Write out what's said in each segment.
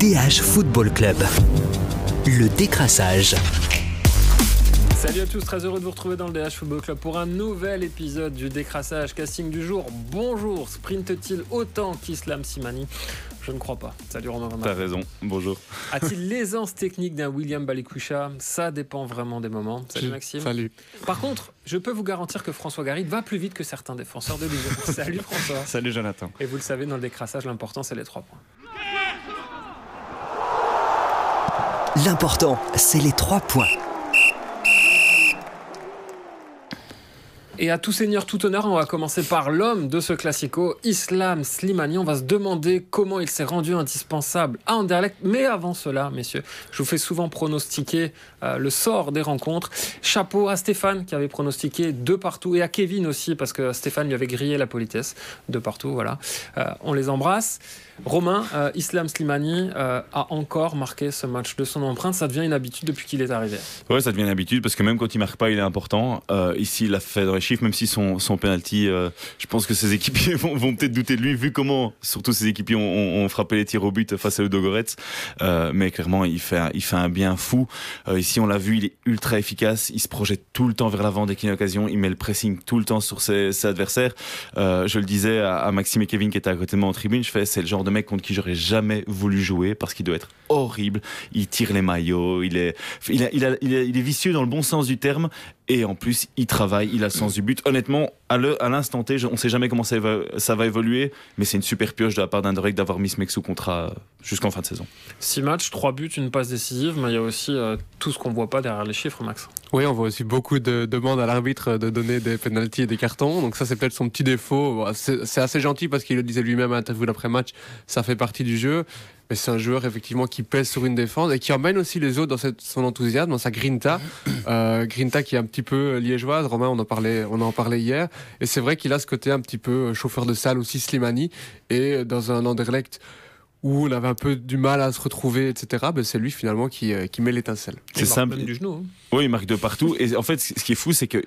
DH Football Club. Le décrassage. Salut à tous, très heureux de vous retrouver dans le DH Football Club pour un nouvel épisode du décrassage casting du jour. Bonjour, sprinte-t-il autant qu'Islam Simani Je ne crois pas. Salut Romain Van T'as raison, bonjour. A-t-il l'aisance technique d'un William Balikwisha Ça dépend vraiment des moments. Salut Maxime. Salut. Par contre, je peux vous garantir que François Garrigue va plus vite que certains défenseurs de Ligue. Salut François. Salut Jonathan. Et vous le savez, dans le décrassage, l'important c'est les trois points. L'important, c'est les trois points. Et à tout seigneur, tout honneur, on va commencer par l'homme de ce classico, Islam Slimani. On va se demander comment il s'est rendu indispensable à Anderlecht. Mais avant cela, messieurs, je vous fais souvent pronostiquer euh, le sort des rencontres. Chapeau à Stéphane qui avait pronostiqué deux partout et à Kevin aussi parce que Stéphane lui avait grillé la politesse de partout. Voilà, Euh, on les embrasse. Romain, euh, Islam Slimani euh, a encore marqué ce match de son empreinte. Ça devient une habitude depuis qu'il est arrivé. Ouais, ça devient une habitude parce que même quand il marque pas, il est important. Euh, ici, il a fait dans les chiffres, même si son, son penalty, je pense que ses équipiers vont, peut-être douter de lui, vu comment, surtout ses équipiers ont, frappé les tirs au but face à Ludogorets. Euh, mais clairement, il fait, un, il fait un bien fou. Ici, on l'a vu, il est ultra efficace. Il se projette tout le temps vers l'avant dès qu'il a une occasion. Il met le pressing tout le temps sur ses, adversaires. Je le disais à, à Maxime et Kevin qui étaient à côté de moi en tribune, je fais, c'est le genre de contre qui j'aurais jamais voulu jouer parce qu'il doit être horrible. Il tire les maillots, il est, il est vicieux dans le bon sens du terme. Et en plus, il travaille, il a le sens du but. Honnêtement, à le- à l'instant T, je- on ne sait jamais comment ça va, ça va évoluer, mais c'est une super pioche de la part d'Anderlecht d'avoir mis ce mec sous contrat euh, jusqu'en fin de saison. Six matchs, trois buts, une passe décisive, mais il y a aussi euh, tout ce qu'on voit pas derrière les chiffres, Max. Oui, on voit aussi beaucoup de demandes à l'arbitre de donner des pénalties et des cartons. Donc ça, c'est peut-être son petit défaut. C'est assez gentil parce qu'il le disait lui-même à l'interview d'après-match. Ça fait partie du jeu. Mais c'est un joueur effectivement qui pèse sur une défense et qui emmène aussi les autres dans cette- son enthousiasme, dans sa grinta. Euh, grinta qui est un petit peu liégeoise. Romain, on en parlait, on en parlait hier. Et c'est vrai qu'il a ce côté un petit peu chauffeur de salle aussi, Slimani. Et dans un Anderlecht où on avait un peu du mal à se retrouver, etc. Ben c'est lui finalement qui, euh, qui met l'étincelle. C'est Il marque simple. même du genou. hein. Oui, il marque de partout. Et en fait, ce qui est fou, c'est que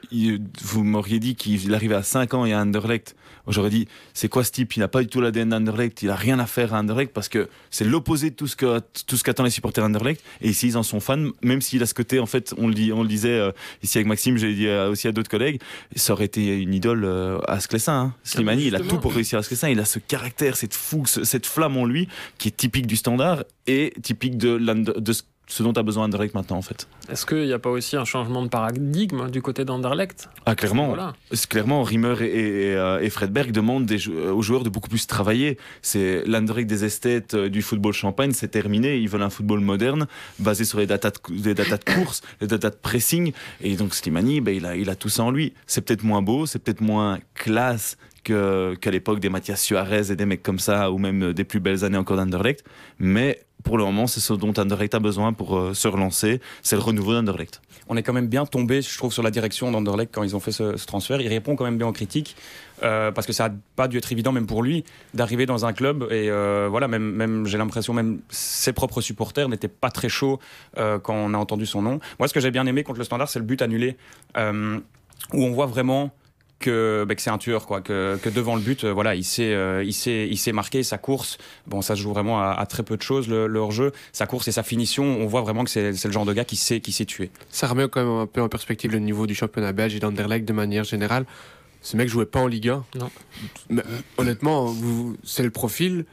vous m'auriez dit qu'il arrivait à 5 ans et à Anderlecht. J'aurais dit, c'est quoi ce type? Il n'a pas du tout l'ADN d'Anderlecht. Il a rien à faire à Anderlecht parce que c'est l'opposé de tout ce que tout ce qu'attendent les supporters d'Anderlecht. Et ici, ils en sont fans, même s'il a ce côté. En fait, on le dit, on le disait euh, ici avec Maxime, j'ai dit euh, aussi à d'autres collègues, ça aurait été une idole euh, à Sclessin. Hein. Slimani, il a tout pour réussir à Sclessin. Il a ce caractère, cette fougue, ce- cette flamme en lui qui est typique du standard et typique de, de ce dont a besoin Anderlecht maintenant en fait. Est-ce qu'il n'y a pas aussi un changement de paradigme du côté d'Anderlecht? Ah clairement, Voilà. Clairement, Rimmer et, et, et, euh, Fredberg demandent des euh, aux joueurs de beaucoup plus travailler. C'est l'Anderlecht des esthètes euh, du football champagne, c'est terminé. Ils veulent un football moderne, basé sur les datas de, les course, les datas de pressing. Et donc Slimani, ben, il, a, il a tout ça en lui. C'est peut-être moins beau, c'est peut-être moins classe qu'à l'époque des Mathias Suarez et des mecs comme ça, ou même des plus belles années encore d'Anderlecht. Mais pour le moment, c'est ce dont Anderlecht a besoin pour euh, se relancer. C'est le renouveau d'Anderlecht. on est quand même bien tombé, je trouve, sur la direction d'Anderlecht quand ils ont fait ce, transfert. Il répond quand même bien aux critiques euh, parce que ça n'a pas dû être évident, même pour lui, d'arriver dans un club. Et euh, voilà, même, même j'ai l'impression, même ses propres supporters n'étaient pas très chauds quand on a entendu son nom. Moi, ce que j'ai bien aimé contre le Standard, c'est le but annulé où on voit vraiment. Que, bah, que c'est un tueur quoi que, que devant le but euh, voilà il sait euh, il sait il sait marquer sa course bon ça se joue vraiment à, à très peu de choses le, leur jeu sa course et sa finition on voit vraiment que c'est c'est le genre de gars qui sait qui sait tuer Ça remet quand même un peu en perspective le niveau du championnat belge et d'Anderlecht de manière générale. Ce mec jouait pas en Ligue 1. Non. Mais, euh, honnêtement, vous- c'est le profil,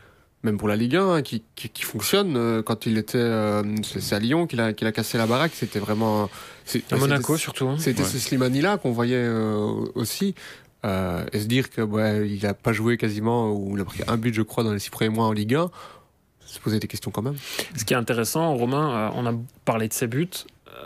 même pour la Ligue 1, hein, qui, qui- qui fonctionne. Euh, Quand il était, euh, c'est à Lyon qu'il a, qu'il a cassé la baraque. C'était vraiment. c'est- À Monaco surtout. hein. C'était Ouais. ce Slimani-là qu'on voyait euh, aussi. Euh, et se dire que ouais, il a pas joué quasiment, ou il a pris un but, je crois, dans les six premiers mois en Ligue 1, se poser des questions quand même. Ce qui est intéressant, Romain, on a parlé de ses buts,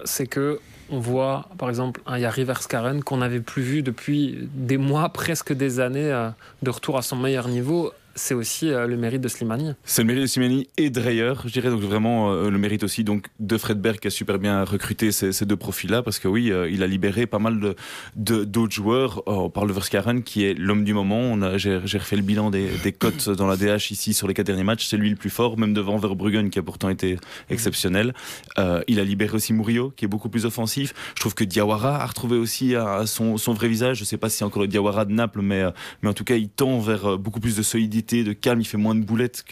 c'est que on voit, par exemple, un Yari Verskaren qu'on n'avait plus vu depuis des mois, presque des années, de retour à son meilleur niveau. C'est aussi euh, le mérite de Slimani. C'est le mérite de Simani et Dreyer, je dirais donc vraiment euh, le mérite aussi donc de Fredberg qui a super bien recruté ces, deux profils-là parce que oui, euh, il a libéré pas mal de d'autres joueurs. On parle de Verskaren qui est l'homme du moment. On a- J'ai refait le bilan des, des cotes dans la DH ici sur les quatre derniers matchs. C'est lui le plus fort, même devant Verbruggen qui a pourtant été exceptionnel. Il a libéré aussi Murillo qui est beaucoup plus offensif. Je trouve que Diawara a retrouvé aussi son, son vrai visage. Je sais pas si c'est encore le Diawara de Naples, mais, mais en tout cas il tend vers beaucoup plus de solidité de calme, il fait moins de boulettes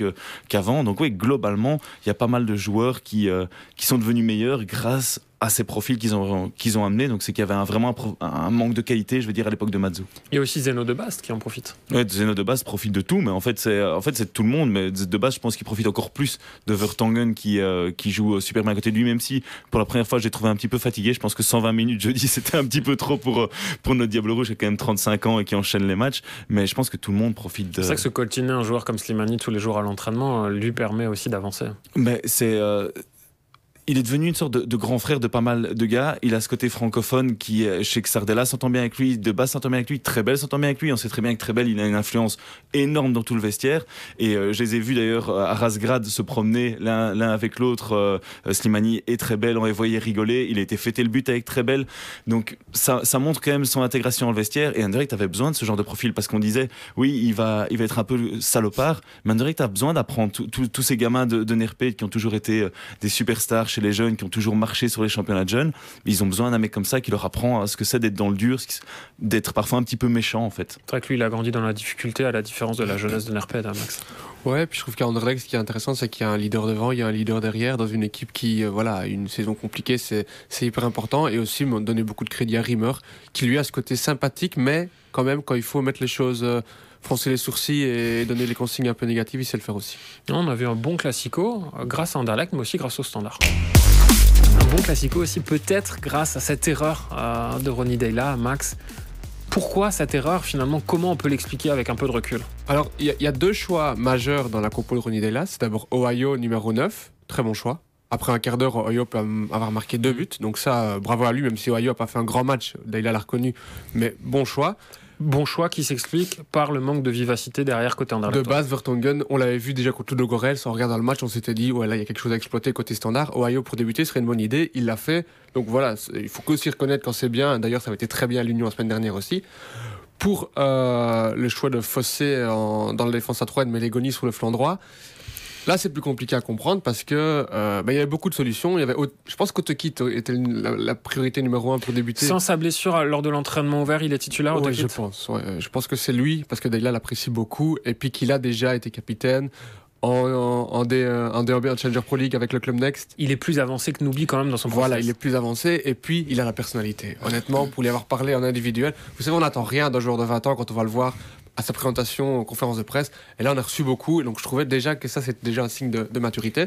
qu'avant. Donc oui, globalement, il y a pas mal de joueurs qui, euh, qui sont devenus meilleurs grâce à ces profils qu'ils ont, qu'ils ont amenés. Donc c'est qu'il y avait un- vraiment un, manque de qualité, je veux dire, à l'époque de Mazzu. Il y a aussi Zeno de Bast qui en profite. Ouais, Zeno de base profite de tout, mais en fait c'est en fait c'est tout le monde. Mais de base, je pense qu'il profite encore plus de Vertonghen qui euh, qui joue super bien à côté de lui, même si pour la première fois j'ai trouvé un petit peu fatigué. Je pense que 120 minutes jeudi c'était un petit peu trop pour euh, pour notre Diable Rouge qui a quand même 35 ans et qui enchaîne les matchs. Mais je pense que tout le monde profite de. C'est ça que se coltiner un joueur comme Slimani tous les jours à l'entraînement euh, lui permet aussi d'avancer. Mais c'est. euh, il est devenu une sorte de, grand frère de pas mal de gars. Il a ce côté francophone qui, chez Sardella, s'entend bien avec lui, de base s'entend bien avec lui, très belle s'entend bien avec lui. On sait très bien que très belle, a une influence énorme dans tout le vestiaire. Et euh, je les ai vus d'ailleurs à Rasgrad se promener l'un avec l'autre. Euh, Slimani et très belle, on les voyait rigoler. Il a été fêté le but avec très belle. Donc ça, montre quand même son intégration dans le vestiaire. Et Anderlecht avait besoin de ce genre de profil parce qu'on disait, oui, il va, il va être un peu salopard. Mais Anderlecht a besoin d'apprendre tous ces gamins de, de Nerpé qui ont toujours été euh, des superstars chez les jeunes, qui ont toujours marché sur les championnats de jeunes. Ils ont besoin d'un mec comme ça qui leur apprend à ce que c'est d'être dans le dur, d'être parfois un petit peu méchant en fait. C'est vrai que lui, il a grandi dans la difficulté, à la différence de la jeunesse de Nerped, hein, Max. Ouais, puis je trouve qu'à Anderlecht, ce qui est intéressant, c'est qu'il y a un leader devant, il y a un leader derrière. Dans une équipe qui, euh, voilà, une saison compliquée, c'est c'est hyper important. Et aussi, me donner beaucoup de crédit à Rimmer, qui lui a ce côté sympathique, mais quand même, quand il faut mettre les choses, euh, froncer les sourcils et donner les consignes un peu négatives, il sait le faire aussi. On a vu un bon classico euh, grâce à Anderlecht, mais aussi grâce au standard. Un bon classico aussi peut-être grâce à cette erreur euh, de Ronnie Deyla, Max. Pourquoi cette erreur finalement Comment on peut l'expliquer avec un peu de recul? Alors, il y, y a deux choix majeurs dans la compo de Ronnie Della. C'est d'abord Ohio numéro 9, très bon choix. Après un quart d'heure, Ohio peut avoir marqué deux buts. Donc ça, euh, bravo à lui, même si Ohio n'a pas fait un grand match. Della l'a reconnu, mais bon choix. Bon choix qui s'explique par le manque de vivacité derrière côté De Anderlecht. base, Vertonghen, on l'avait vu déjà contre Ludogorets. En regardant le match, on s'était dit, ouais, là, il y a quelque chose à exploiter côté standard. Ohio, pour débuter, serait une bonne idée. Il l'a fait. Donc voilà, il faut aussi reconnaître quand c'est bien. D'ailleurs, ça avait été très bien à l'Union la semaine dernière aussi. Pour euh, le choix de Fossé dans la défense à 3 et de Melégoni sur le flanc droit, là, c'est plus compliqué à comprendre parce que euh, bah, il y avait beaucoup de solutions. Il y avait, Ot- je pense qu'Oteki était la, la priorité numéro un pour débuter. Sans sa blessure euh, lors de l'entraînement ouvert, il est titulaire Oteki je pense. ouais. Je pense que c'est lui, parce que Dayla l'apprécie beaucoup, et puis qu'il a déjà été capitaine en, en, en, D, euh, en DOB, en Challenger Pro League avec le Club Next. Il est plus avancé que Noubi quand même dans son Voilà, process. il est plus avancé, et puis il a la personnalité. Honnêtement, pour lui avoir parlé en individuel, vous savez, on n'attend rien d'un joueur de 20 ans quand on va le voir à sa présentation en conférence de presse. Et là, on a reçu beaucoup, et donc je trouvais déjà que ça, c'était déjà un signe de, de maturité.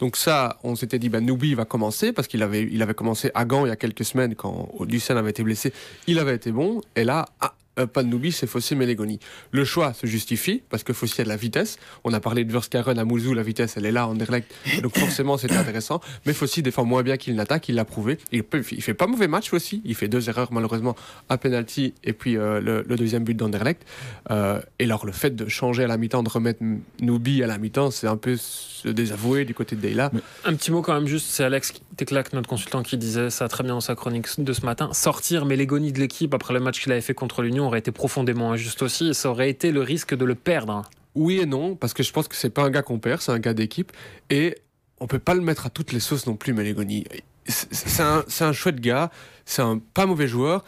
Donc ça, on s'était dit, ben, Noubi va commencer, parce qu'il avait, il avait commencé à Gand il y a quelques semaines, quand Lucien avait été blessé. Il avait été bon, et là, ah, euh, pas de Noubi, c'est Fossé Melégoni. Le choix se justifie, parce que Fossé a de la vitesse. On a parlé de Verskaren à Mouzou, la vitesse, elle est là, Anderlecht. Donc forcément, c'était intéressant. Mais Fossé défend moins bien qu'il n'attaque, il l'a prouvé. Il, peut, il fait pas mauvais match aussi. Il fait deux erreurs, malheureusement, un penalty et puis euh, le, deuxième but d'Anderlecht. Euh, et alors, le fait de changer à la mi-temps, de remettre Noubi à la mi-temps, c'est un peu se désavouer du côté de Deyla. Un petit mot quand même juste, c'est Alex Teclac, notre consultant, qui disait ça très bien dans sa chronique de ce matin. Sortir Melégoni de l'équipe après le match qu'il avait fait contre l'Union aurait été profondément injuste aussi, et ça aurait été le risque de le perdre. Oui et non, parce que je pense que c'est pas un gars qu'on perd, c'est un gars d'équipe. Et on peut pas le mettre à toutes les sauces non plus, Melégoni. C'est un, un chouette gars, c'est un pas mauvais joueur.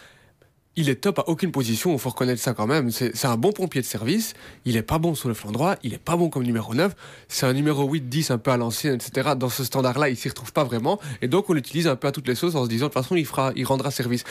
Il est top à aucune position, il faut reconnaître ça quand même. C'est un bon pompier de service, il est pas bon sur le flanc droit, il est pas bon comme numéro 9. C'est un numéro 8-10 un peu à l'ancienne, etc. Dans ce standard-là, il s'y retrouve pas vraiment. Et donc on l'utilise un peu à toutes les sauces en se disant de toute façon, il, fera, il rendra service.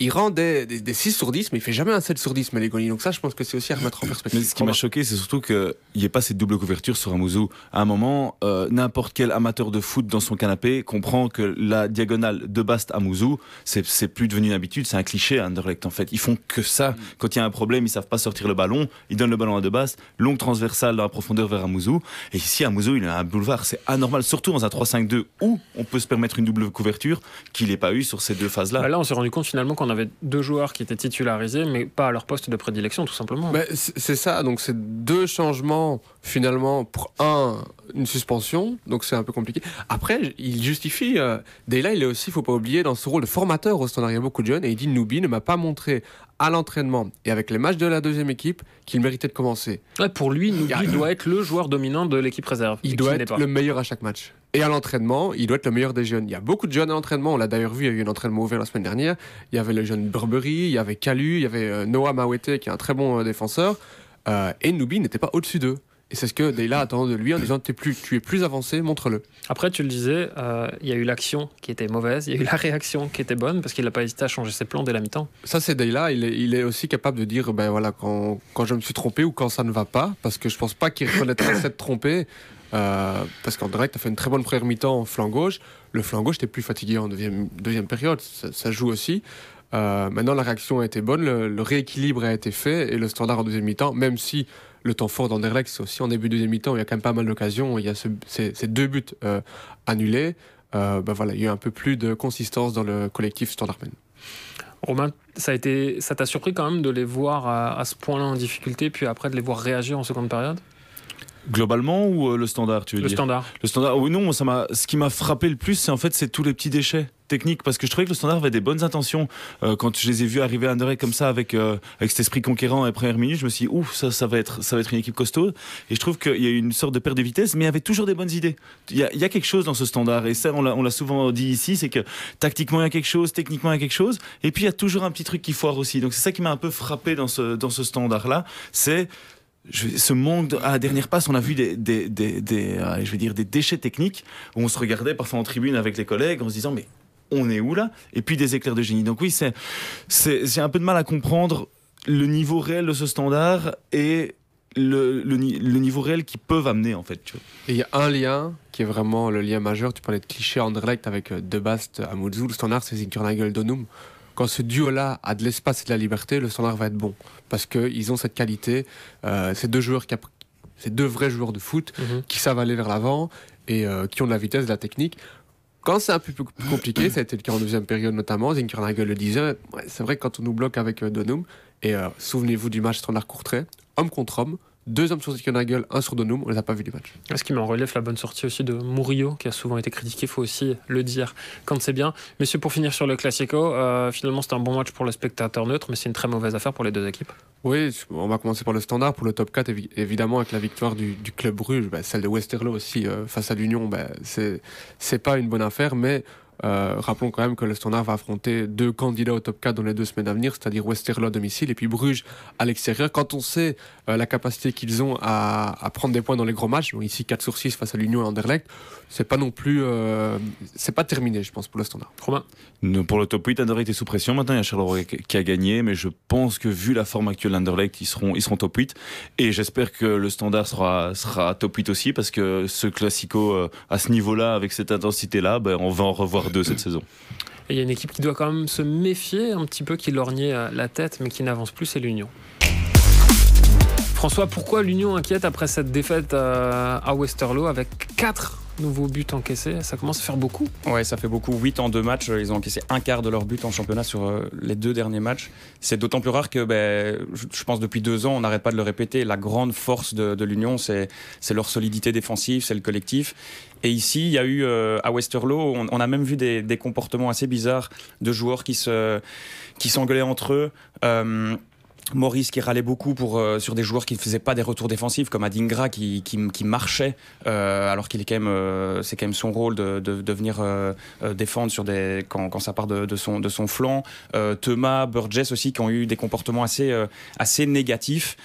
Il rend des, des, des 6 sur 10, mais il fait jamais un 7 sur 10, Melégoni. Donc ça, je pense que c'est aussi à remettre en perspective. Mais ce qui m'a choqué, c'est surtout qu'il n'y ait pas cette double couverture sur Amouzou. À un moment, euh, n'importe quel amateur de foot dans son canapé comprend que la diagonale de Bast à Mouzou, c'est plus devenu une habitude, c'est un cliché à Anderlecht fait. Ils font que ça. Quand il y a un problème, ils savent pas sortir le ballon, ils donnent le ballon à De Bast, longue transversale dans la profondeur vers Amouzou. Et ici, Amouzou, il a un boulevard, c'est anormal, surtout dans un 3-5-2 où on peut se permettre une double couverture qu'il n'ait pas eu sur ces deux phases-là. Bah là, on s'est rendu compte finalement qu'on avait deux joueurs qui étaient titularisés, mais pas à leur poste de prédilection, tout simplement. Mais c'est c'est ça, donc c'est deux changements finalement pour un, une suspension, donc c'est un peu compliqué. Après, il justifie, euh, Deyla, il est aussi, faut pas oublier, dans ce rôle de formateur au standard, il y a beaucoup de jeunes, et il dit Noubi ne m'a pas montré à l'entraînement et avec les matchs de la deuxième équipe qu'il méritait de commencer. Ouais, pour lui, Noubi doit être le joueur dominant de l'équipe réserve. Il doit être pas. le meilleur à chaque match. Et à l'entraînement, il doit être le meilleur des jeunes. Il y a beaucoup de jeunes à l'entraînement. On l'a d'ailleurs vu, il y a eu un entraînement ouvert la semaine dernière. Il y avait le jeune Burberry, il y avait Calu, il y avait euh, Noah Mawete qui est un très bon euh, défenseur. Euh, et Nubi n'était pas au-dessus d'eux. Et c'est ce que Deyla attend de lui en disant es plus, tu es plus avancé, montre-le. Après, tu le disais, euh, il y a eu l'action qui était mauvaise, il y a eu la réaction qui était bonne parce qu'il n'a pas hésité à changer ses plans dès la mi-temps. Ça, c'est Deyla. Il est, il est aussi capable de dire ben voilà, quand, quand je me suis trompé ou quand ça ne va pas. Parce que je pense pas qu'il reconnaîtra s'être trompé. Euh, parce qu'en direct, tu as fait une très bonne première mi-temps en flanc gauche. Le flanc gauche, t'es plus fatigué en deuxième, deuxième période. Ça, ça joue aussi. Euh, maintenant, la réaction a été bonne, le, le, rééquilibre a été fait et le standard en deuxième mi-temps, même si le temps fort d'Anderlecht, c'est aussi en début de deuxième mi-temps, il y a quand même pas mal d'occasions. Il y a ce, ces, ces, deux buts euh, annulés. Euh, ben voilà, il y a eu un peu plus de consistance dans le collectif Standardmen. Romain, ça a été, ça t'a surpris quand même de les voir à, à ce point-là en difficulté, puis après de les voir réagir en seconde période? Globalement ou euh, le standard, tu veux le dire? standard. Le standard, oui, non, ça m'a. Ce qui m'a frappé le plus, c'est en fait, c'est tous les petits déchets parce que je trouvais que le standard avait des bonnes intentions. Euh, quand je les ai vus arriver à Anderlecht comme ça, avec euh, avec cet esprit conquérant les premières minutes, je me suis dit, ouf, ça, va être, ça va être une équipe costaud. Et je trouve qu'il y a eu une sorte de perte de vitesse, mais il y avait toujours des bonnes idées. Il y a, quelque chose dans ce standard, et ça, on l'a, souvent dit ici, c'est que tactiquement il y a quelque chose, techniquement il y a quelque chose, et puis il y a toujours un petit truc qui foire aussi. Donc c'est ça qui m'a un peu frappé dans ce dans ce standard là, c'est ce manque à la dernière passe, on a vu des, euh, je veux dire, des déchets techniques où on se regardait parfois en tribune avec les collègues en se disant mais on est où là? Et puis des éclairs de génie. Donc oui, c'est, c'est, j'ai un peu de mal à comprendre le niveau réel de ce standard et le, le, le niveau réel qu'ils peuvent amener en fait. Tu vois. Et il y a un lien qui est vraiment le lien majeur. Tu parlais de cliché Anderlecht avec euh, De Bast à Mouzou. Le standard, c'est Zinkernagel Donum quand ce duo-là a de l'espace et de la liberté, le standard va être bon. Parce qu'ils ont cette qualité. Euh, ces deux joueurs, qui ces deux vrais joueurs de foot -hmm. qui savent aller vers l'avant et euh, qui ont de la vitesse, de la technique. Quand c'est un peu plus compliqué, ça a été le cas en deuxième période notamment, Zinkernagel le disait, c'est vrai que quand on nous bloque avec euh, Donum, et euh, souvenez-vous du match standard-courtrai, homme contre homme, deux hommes sur Zinkernagel, un sur Donum, on les a pas vus du match. Ce qui met en relief la bonne sortie aussi de Murillo, qui a souvent été critiqué, il faut aussi le dire quand c'est bien. Messieurs, pour finir sur le Classico, euh, finalement c'est un bon match pour le spectateur neutre, mais c'est une très mauvaise affaire pour les deux équipes. Oui, on va commencer par le standard. Pour le top 4, évidemment, avec la victoire du, du club Bruges, bah, celle de Westerlo aussi euh, face à l'Union, bah, c'est pas une bonne affaire, mais euh, rappelons quand même que le Standard va affronter deux candidats au top 4 dans les deux semaines à venir, c'est-à-dire Westerlo à domicile et puis Bruges à l'extérieur. Quand on sait euh, la capacité qu'ils ont à, à, prendre des points dans les gros matchs, donc ici 4 sur 6 face à l'Union et Anderlecht, c'est pas non plus. Euh, c'est pas terminé, je pense, pour le Standard. Romain? Pour le top 8, Anderlecht est sous pression. Maintenant, il y a Charleroi qui a gagné, mais je pense que vu la forme actuelle d'Anderlecht, ils seront, ils seront top 8. Et j'espère que le Standard sera, sera top 8 aussi, parce que ce Classico à ce niveau-là, avec cette intensité-là, ben, on va en revoir cette saison. Il y a une équipe qui doit quand même se méfier un petit peu, qui lorgnait la tête, mais qui n'avance plus, c'est l'Union. François, pourquoi l'Union inquiète après cette défaite à Westerlo avec 4 nouveaux buts encaissés Ça commence à faire beaucoup. Ouais, ça fait beaucoup. 8 en deux matchs. Ils ont encaissé un quart de leur but en championnat sur euh, les deux derniers matchs. C'est d'autant plus rare que, ben, je, pense, depuis deux ans, on n'arrête pas de le répéter. La grande force de, l'Union, c'est leur solidité défensive, c'est le collectif. Et ici, il y a eu euh, à Westerlo, on, a même vu des, comportements assez bizarres de joueurs qui s'engueulaient entre eux. Euh, Maurice qui râlait beaucoup pour, euh, sur des joueurs qui ne faisaient pas des retours défensifs comme Adingra qui, qui, marchait euh, alors qu'il est quand même euh, c'est quand même son rôle de, de, de venir défendre sur des quand, quand ça part de, de, son, de son flanc. Thomas Burgess aussi qui ont eu des comportements assez, assez négatifs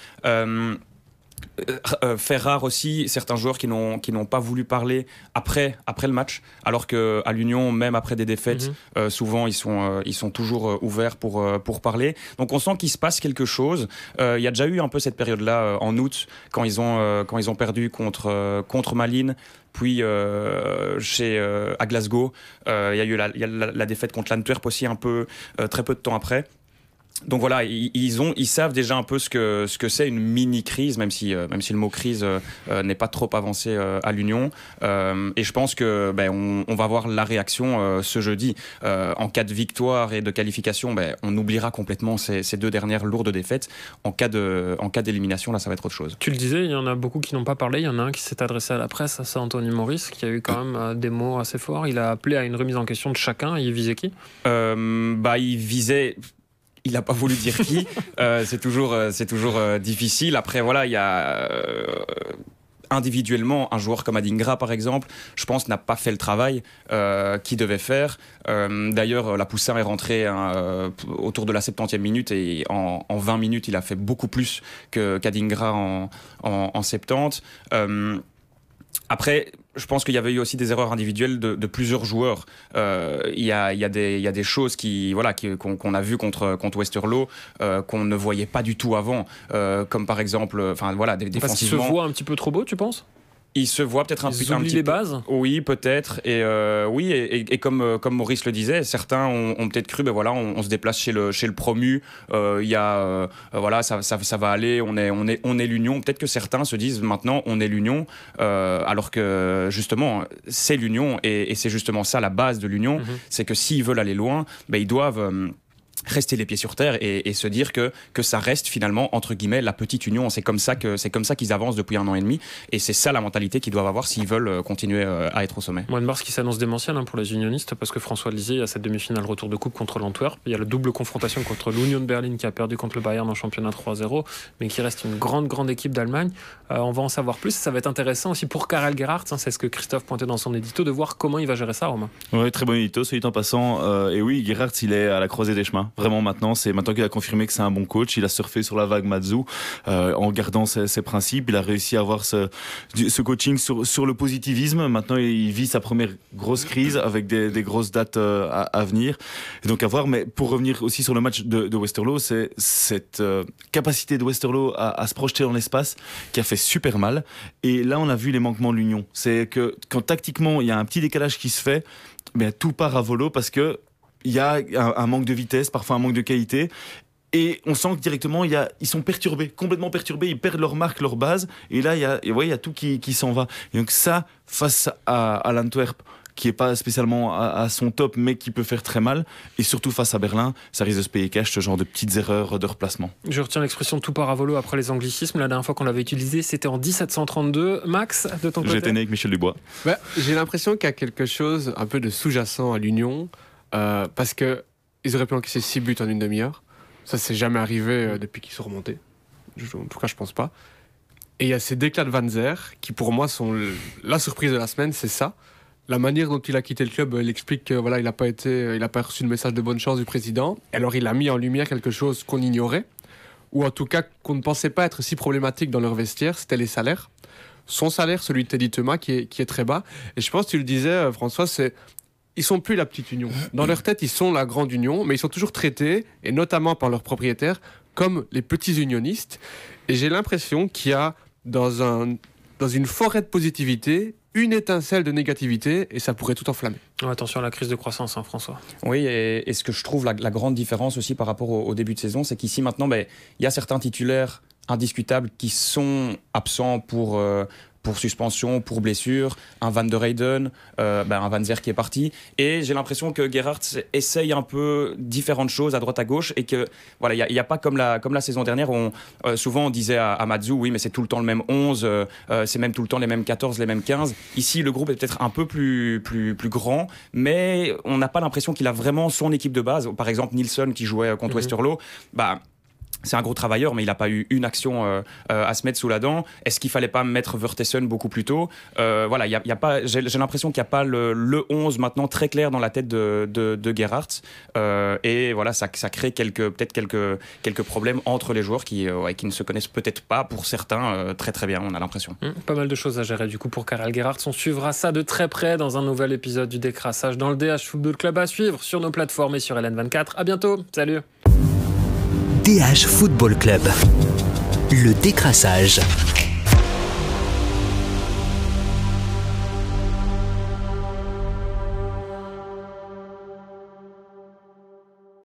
euh, faire rare aussi certains joueurs qui n'ont qui n'ont pas voulu parler après après le match alors que à l'Union même après des défaites mm -hmm. euh, souvent ils sont euh, ils sont toujours euh, ouverts pour euh, pour parler. Donc on sent qu'il se passe quelque chose. Il y a déjà eu un peu cette période là en août quand ils ont quand ils ont perdu contre contre Malines puis euh, chez euh, à Glasgow. Il y a eu la, y a la, la défaite contre l'Antwerp aussi un peu euh, très peu de temps après donc voilà, ils, ont, ils savent déjà un peu ce que ce que c'est une mini crise, même si euh, même si le mot crise euh, n'est pas trop avancé euh, à l'Union. et je pense que ben, on, on, va voir la réaction ce jeudi. en cas de victoire et de qualification, ben, on oubliera complètement ces, ces, deux dernières lourdes défaites. En cas de en cas d'élimination, là, ça va être autre chose. Tu le disais, il y en a beaucoup qui n'ont pas parlé. Il y en a un qui s'est adressé à la presse, c'est Anthony Maurice, qui a eu quand même des mots assez forts. Il a appelé à une remise en question de chacun. Il visait qui? Bah, il visait il n'a pas voulu dire qui. euh, c'est toujours, c'est toujours euh, difficile. Après, voilà, il y a. Euh, individuellement, un joueur comme Adingra, par exemple, je pense, n'a pas fait le travail euh, qu'il devait faire. Euh, D'ailleurs, la Poussin est rentré hein, euh, autour de la 70e minute et en, en, 20 minutes, il a fait beaucoup plus qu'Adingra en, en, en, 70. Euh, après, je pense qu'il y avait eu aussi des erreurs individuelles de, de plusieurs joueurs. Euh, il y, a, y, a y, a, des choses qui, voilà, qu'on qu a vu contre, contre Westerlo euh, qu'on ne voyait pas du tout avant, euh, comme par exemple, enfin voilà, des défensivement. Parce se voit un petit peu trop beau, tu penses? Il se voit peut-être un, un, petit les bases. Oui, peut-être. Et euh, oui, et, et, et comme euh, comme Maurice le disait, certains ont, ont peut-être cru, ben voilà, on, on, se déplace chez le chez le promu. Euh, il y a, euh, voilà, ça, ça, ça, va aller. On est on est on est l'union. Peut-être que certains se disent maintenant, on est l'union, alors que justement, c'est l'union et, c'est justement ça la base de l'union, mm -hmm. c'est que s'ils veulent aller loin, ben ils doivent rester les pieds sur terre et, et, se dire que, que ça reste finalement entre guillemets la petite union. C'est comme ça que c'est comme ça qu'ils avancent depuis un an et demi et c'est ça la mentalité qu'ils doivent avoir s'ils veulent continuer euh, à être au sommet. Mois de mars qui s'annonce démentiel hein, pour les unionistes parce que François y a cette demi-finale retour de coupe contre l'Antwerp, il y a la double confrontation contre l'Union de Berlin qui a perdu contre le Bayern en championnat 3-0 mais qui reste une grande grande équipe d'Allemagne. Euh, on va en savoir plus, ça va être intéressant aussi pour Karel Gerhardt, hein, c'est ce que Christophe pointait dans son édito de voir comment il va gérer ça Romain. Oui, très bon édito, celui en passant euh, et oui, Gerhardt, il est à la croisée des chemins. Vraiment maintenant, c'est maintenant qu'il a confirmé que c'est un bon coach. Il a surfé sur la vague Matsu euh, en gardant ses, ses, principes. Il a réussi à avoir ce, ce coaching sur, sur, le positivisme. Maintenant, il vit sa première grosse crise avec des, des grosses dates euh, à, à, venir. Donc à voir. Mais pour revenir aussi sur le match de, de Westerlo, c'est cette euh, capacité de Westerlo à, à se projeter dans l'espace qui a fait super mal. Et là, on a vu les manquements de l'Union. C'est que quand tactiquement, il y a un petit décalage qui se fait, mais tout part à volo parce que il y a un, un, manque de vitesse, parfois un manque de qualité. Et on sent que directement, il y a, ils sont perturbés, complètement perturbés, ils perdent leur marque, leur base. Et là, il y a, et ouais, il y a tout qui, qui s'en va. Et donc ça, face à, à l'Antwerp, qui est pas spécialement à, à, son top, mais qui peut faire très mal. Et surtout face à Berlin, ça risque de se payer cash, ce genre de petites erreurs de replacement. Je retiens l'expression tout part à volo après les anglicismes. La dernière fois qu'on l'avait utilisé, c'était en 1732. Max, de ton côté J'étais né avec Michel Dubois. Bah, J'ai l'impression qu'il y a quelque chose un peu de sous-jacent à l'Union, euh, parce que ils auraient pu encaisser 6 buts en une demi-heure. Ça, c'est jamais arrivé euh, depuis qu'ils sont remontés. En tout cas, je pense pas. Et il y a ces déclats de Van Zer qui, pour moi, sont la surprise de la semaine, c'est ça. La manière dont il a quitté le club, il explique que voilà, il n'a pas pas reçu le message de bonne chance du président. Alors, il a mis en lumière quelque chose qu'on ignorait, ou en tout cas qu'on ne pensait pas être si problématique dans leur vestiaire, c'était les salaires. Son salaire, celui de Teddy Thomas, qui est, qui est très bas. Et je pense, tu le disais, euh, François, c'est ils sont plus la petite union. Dans leur tête, ils sont la grande union, mais ils sont toujours traités, et notamment par leurs propriétaires, comme les petits unionistes. Et j'ai l'impression qu'il y a dans, un, dans une forêt de positivité une étincelle de négativité et ça pourrait tout enflammer. Oh, attention à la crise de croissance, hein, François. Oui, et, et, ce que je trouve la, la, grande différence aussi par rapport au, au début de saison, c'est qu'ici maintenant, ben, il y a certains titulaires indiscutables qui sont absents pour, euh, pour suspension, pour blessure, un Van der Heyden, euh, ben un Van Zer qui est parti. Et j'ai l'impression que Gerhardt essaye un peu différentes choses à droite à gauche et que voilà, il n'y a, a, pas comme la, comme la saison dernière, on, euh, souvent on disait à, à Matsu, oui, mais c'est tout le temps le même 11, euh, c'est même tout le temps les mêmes 14, les mêmes 15. Ici, le groupe est peut-être un peu plus, plus, plus grand, mais on n'a pas l'impression qu'il a vraiment son équipe de base. Par exemple, Nilsson qui jouait contre mm -hmm. Westerlo, bah, c'est un gros travailleur, mais il n'a pas eu une action euh, euh, à se mettre sous la dent. Est-ce qu'il fallait pas mettre Vertessen beaucoup plus tôt? Euh, Voilà, y y a pas. J'ai l'impression qu'il n'y a pas le, le, 11 maintenant très clair dans la tête de, Gerhardt. Et voilà, ça, crée peut-être quelques problèmes entre les joueurs qui qui ne se connaissent peut-être pas pour certains très très bien. On a l'impression. Mmh, pas mal de choses à gérer du coup pour Karel Gerhardt. On suivra ça de très près dans un nouvel épisode du décrassage dans le DH Football Club à suivre sur nos plateformes et sur LN24. À bientôt. Salut. DH Football Club. Le décrassage.